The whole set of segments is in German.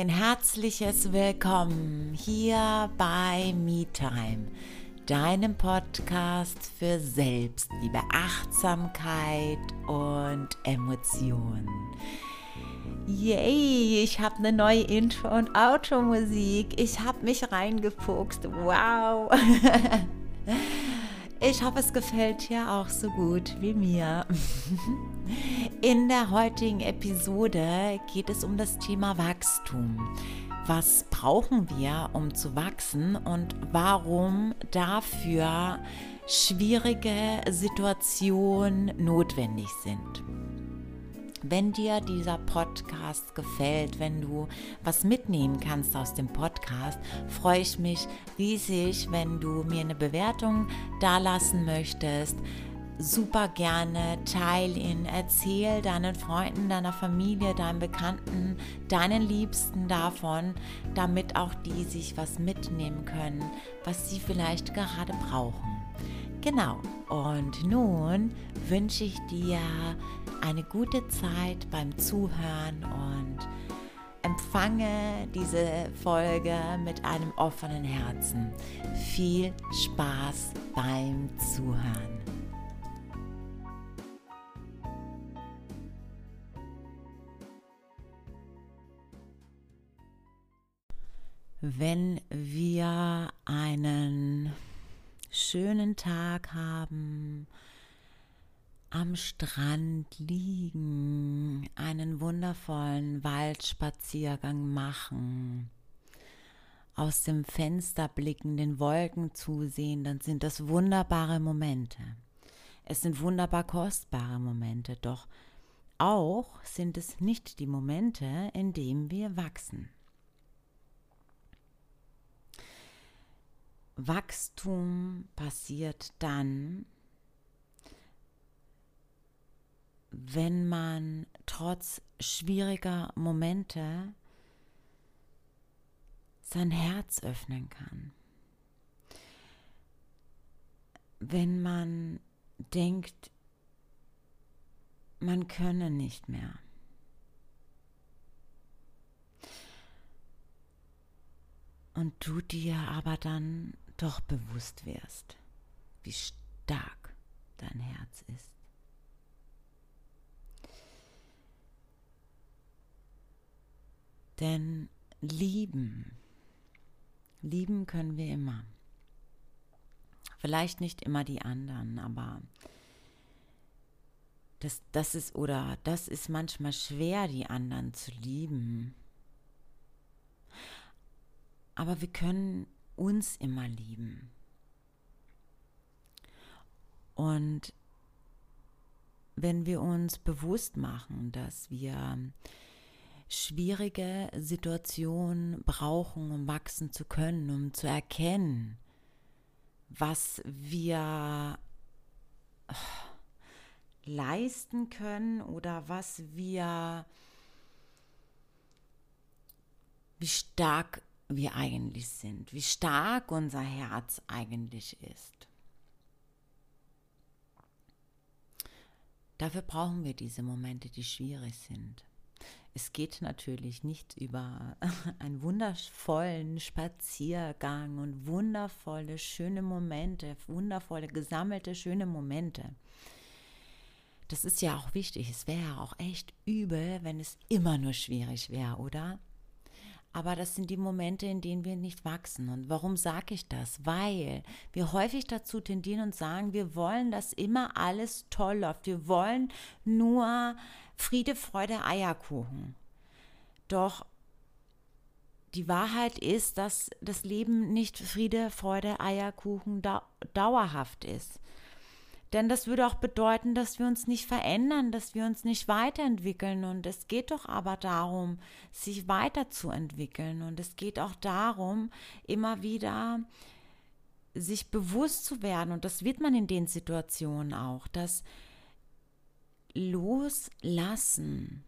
Ein herzliches Willkommen hier bei MeTime, deinem Podcast für Selbstliebe, Achtsamkeit und Emotionen. Yay, ich habe eine neue Intro- und Automusik. Ich habe mich reingefuchst. Wow. Ich hoffe, es gefällt dir auch so gut wie mir. In der heutigen Episode geht es um das Thema Wachstum. Was brauchen wir, um zu wachsen und warum dafür schwierige Situationen notwendig sind. Wenn dir dieser Podcast gefällt, wenn du was mitnehmen kannst aus dem Podcast, freue ich mich riesig, wenn du mir eine Bewertung dalassen möchtest. Super gerne, teil ihn, erzähl deinen Freunden, deiner Familie, deinen Bekannten, deinen Liebsten davon, damit auch die sich was mitnehmen können, was sie vielleicht gerade brauchen. Genau, und nun wünsche ich dir eine gute Zeit beim Zuhören und empfange diese Folge mit einem offenen Herzen. Viel Spaß beim Zuhören. Wenn wir einen schönen Tag haben, am Strand liegen, einen wundervollen Waldspaziergang machen, aus dem Fenster blicken, den Wolken zusehen, dann sind das wunderbare Momente. Es sind wunderbar kostbare Momente, doch auch sind es nicht die Momente, in denen wir wachsen. Wachstum passiert dann, wenn man trotz schwieriger Momente sein Herz öffnen kann. Wenn man denkt, man könne nicht mehr. Und du dir aber dann doch bewusst wirst, wie stark dein Herz ist. Denn lieben, lieben können wir immer. Vielleicht nicht immer die anderen, aber das, das ist oder das ist manchmal schwer, die anderen zu lieben. Aber wir können uns immer lieben. Und wenn wir uns bewusst machen, dass wir schwierige Situationen brauchen, um wachsen zu können, um zu erkennen, was wir leisten können oder was wir, wie stark wir eigentlich sind, wie stark unser Herz eigentlich ist. Dafür brauchen wir diese Momente, die schwierig sind. Es geht natürlich nicht über einen wundervollen Spaziergang und wundervolle, schöne Momente, wundervolle, gesammelte, schöne Momente. Das ist ja auch wichtig. Es wäre ja auch echt übel, wenn es immer nur schwierig wäre, oder? Aber das sind die Momente, in denen wir nicht wachsen. Und warum sage ich das? Weil wir häufig dazu tendieren und sagen, wir wollen, dass immer alles toll läuft. Wir wollen nur Friede, Freude, Eierkuchen. Doch die Wahrheit ist, dass das Leben nicht Friede, Freude, Eierkuchen dauerhaft ist. Denn das würde auch bedeuten, dass wir uns nicht verändern, dass wir uns nicht weiterentwickeln. Und es geht doch aber darum, sich weiterzuentwickeln. Und es geht auch darum, immer wieder sich bewusst zu werden. Und das wird man in den Situationen auch, dass Loslassen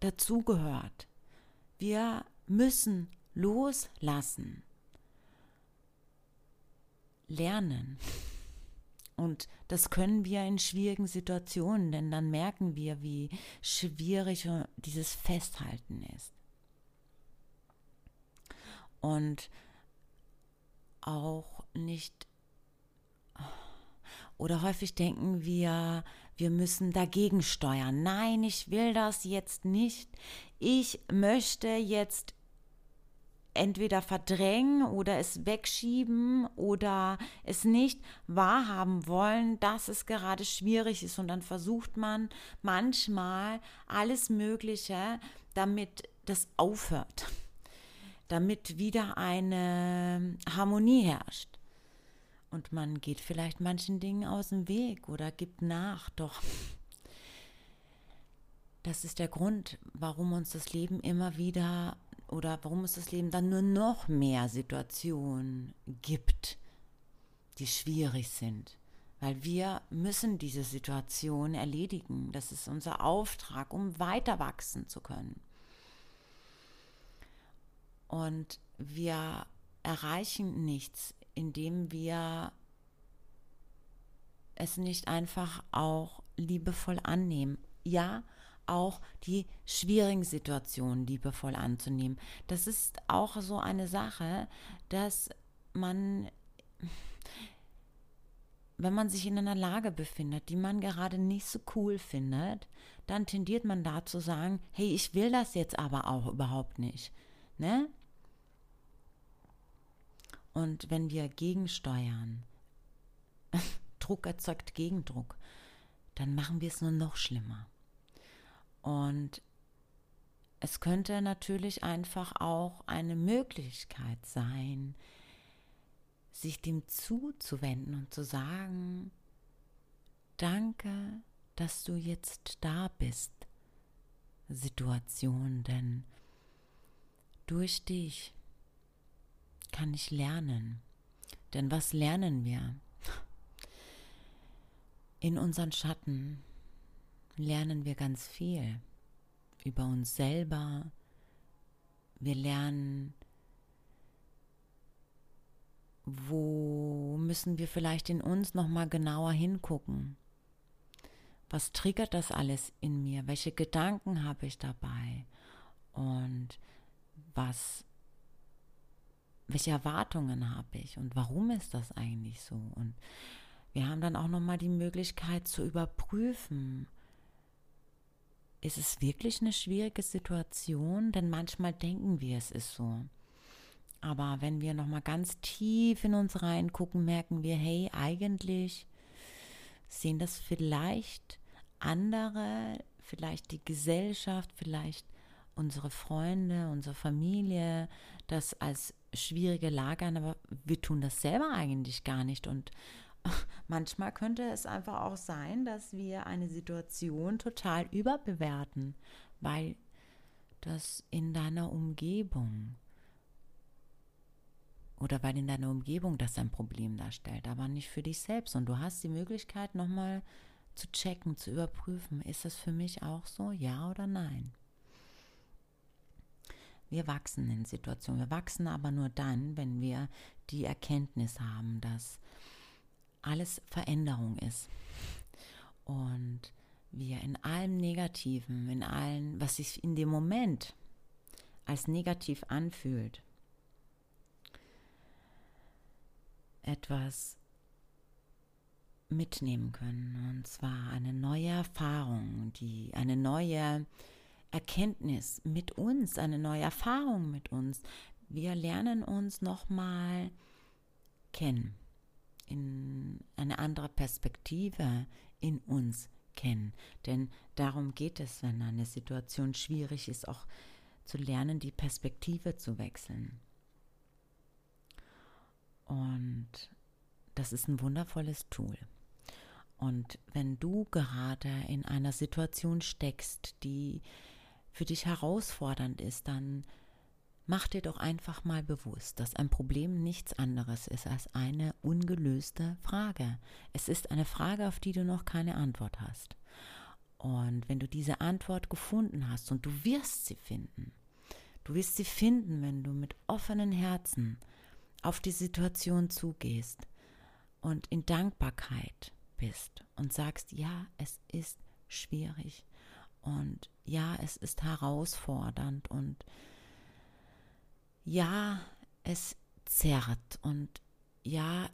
dazugehört. Wir müssen loslassen. Lernen. Und das können wir in schwierigen Situationen, denn dann merken wir, wie schwierig dieses Festhalten ist. und auch nicht oder häufig denken wir, wir müssen dagegen steuern. Nein, ich will das jetzt nicht. Ich möchte jetzt entweder verdrängen oder es wegschieben oder es nicht wahrhaben wollen, dass es gerade schwierig ist. Und dann versucht man manchmal alles Mögliche, damit das aufhört, damit wieder eine Harmonie herrscht. Und man geht vielleicht manchen Dingen aus dem Weg oder gibt nach. Doch das ist der Grund, warum uns das Leben immer wieder oder warum es das Leben dann nur noch mehr Situationen gibt, die schwierig sind. Weil wir müssen diese Situation erledigen. Das ist unser Auftrag, um weiter wachsen zu können. Und wir erreichen nichts, indem wir es nicht einfach auch liebevoll annehmen. Ja, auch die schwierigen Situationen liebevoll anzunehmen. Das ist auch so eine Sache, dass man, wenn man sich in einer Lage befindet, die man gerade nicht so cool findet, dann tendiert man da zu sagen, hey, ich will das jetzt aber auch überhaupt nicht. Ne? Und wenn wir gegensteuern, Druck erzeugt Gegendruck, dann machen wir es nur noch schlimmer. Und es könnte natürlich einfach auch eine Möglichkeit sein, sich dem zuzuwenden und zu sagen, danke, dass du jetzt da bist, Situation, denn durch dich kann ich lernen. Denn was lernen wir? In unseren Schatten lernen wir ganz viel über uns selber. Wir lernen, wo müssen wir vielleicht in uns noch mal genauer hingucken. Was triggert das alles in mir? Welche Gedanken habe ich dabei? Und was welche Erwartungen habe ich und warum ist das eigentlich so? Und wir haben dann auch nochmal die Möglichkeit zu überprüfen, ist es wirklich eine schwierige Situation? Denn manchmal denken wir, es ist so. Aber wenn wir nochmal ganz tief in uns reingucken, merken wir, hey, eigentlich sehen das vielleicht andere, vielleicht die Gesellschaft, vielleicht unsere Freunde, unsere Familie das als schwierige Lage an, aber wir tun das selber eigentlich gar nicht. Und manchmal könnte es einfach auch sein, dass wir eine Situation total überbewerten, weil das in deiner Umgebung oder weil in deiner Umgebung das ein Problem darstellt, aber nicht für dich selbst. Und du hast die Möglichkeit, nochmal zu checken, zu überprüfen, ist das für mich auch so, ja oder nein? Wir wachsen in Situationen. Wir wachsen aber nur dann, wenn wir die Erkenntnis haben, dass alles Veränderung ist. Und wir in allem Negativen, in allem, was sich in dem Moment als negativ anfühlt, etwas mitnehmen können. Und zwar eine neue Erfahrung, die eine neue Erkenntnis mit uns, eine neue Erfahrung mit uns. Wir lernen uns nochmal kennen, in eine andere Perspektive in uns kennen. Denn darum geht es, wenn eine Situation schwierig ist, auch zu lernen, die Perspektive zu wechseln. Und das ist ein wundervolles Tool. Und wenn du gerade in einer Situation steckst, die für dich herausfordernd ist, dann mach dir doch einfach mal bewusst, dass ein Problem nichts anderes ist als eine ungelöste Frage. Es ist eine Frage, auf die du noch keine Antwort hast. Und wenn du diese Antwort gefunden hast und du wirst sie finden, du wirst sie finden, wenn du mit offenen Herzen auf die Situation zugehst und in Dankbarkeit bist und sagst, ja, es ist schwierig und ja, es ist herausfordernd und ja, es zerrt und ja,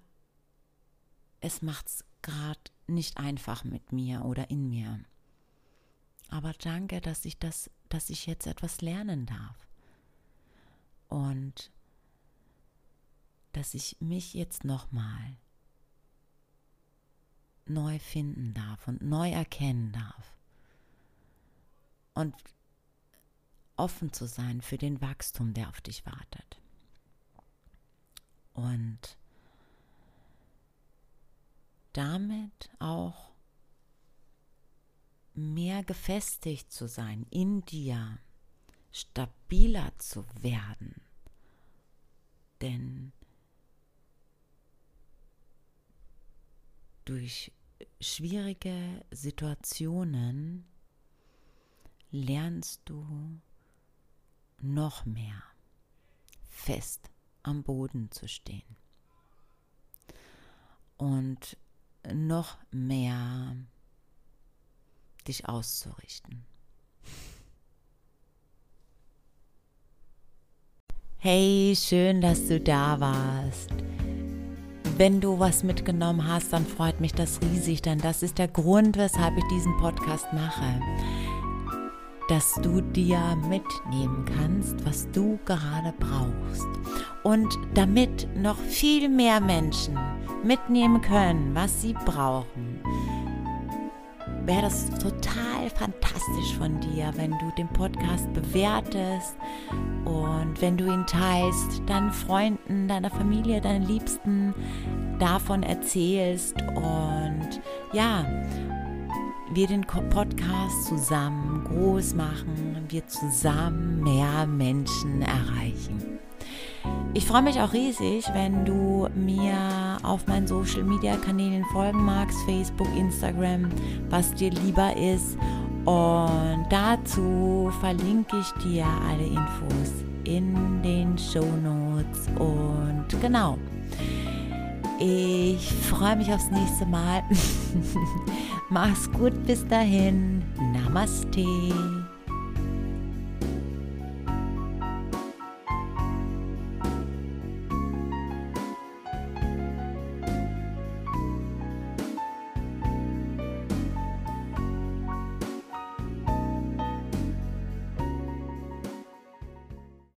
es macht es gerade nicht einfach mit mir oder in mir. Aber danke, dass ich das, dass ich jetzt etwas lernen darf. Und dass ich mich jetzt nochmal neu finden darf und neu erkennen darf. Und offen zu sein für den Wachstum, der auf dich wartet. Und damit auch mehr gefestigt zu sein in dir, stabiler zu werden. Denn durch schwierige Situationen lernst du noch mehr fest am Boden zu stehen und noch mehr dich auszurichten. Hey, schön, dass du da warst. Wenn du was mitgenommen hast, dann freut mich das riesig, denn das ist der Grund, weshalb ich diesen Podcast mache. Dass du dir mitnehmen kannst, was du gerade brauchst. Und damit noch viel mehr Menschen mitnehmen können, was sie brauchen, wäre das total fantastisch von dir, wenn du den Podcast bewertest und wenn du ihn teilst, deinen Freunden, deiner Familie, deinen Liebsten davon erzählst und ja, wir den Podcast zusammen groß machen, wir zusammen mehr Menschen erreichen. Ich freue mich auch riesig, wenn du mir auf meinen Social Media Kanälen folgen magst, Facebook, Instagram, was dir lieber ist. Und dazu verlinke ich dir alle Infos in den Show Notes. Und genau, ich freue mich aufs nächste Mal. Mach's gut bis dahin. Namaste.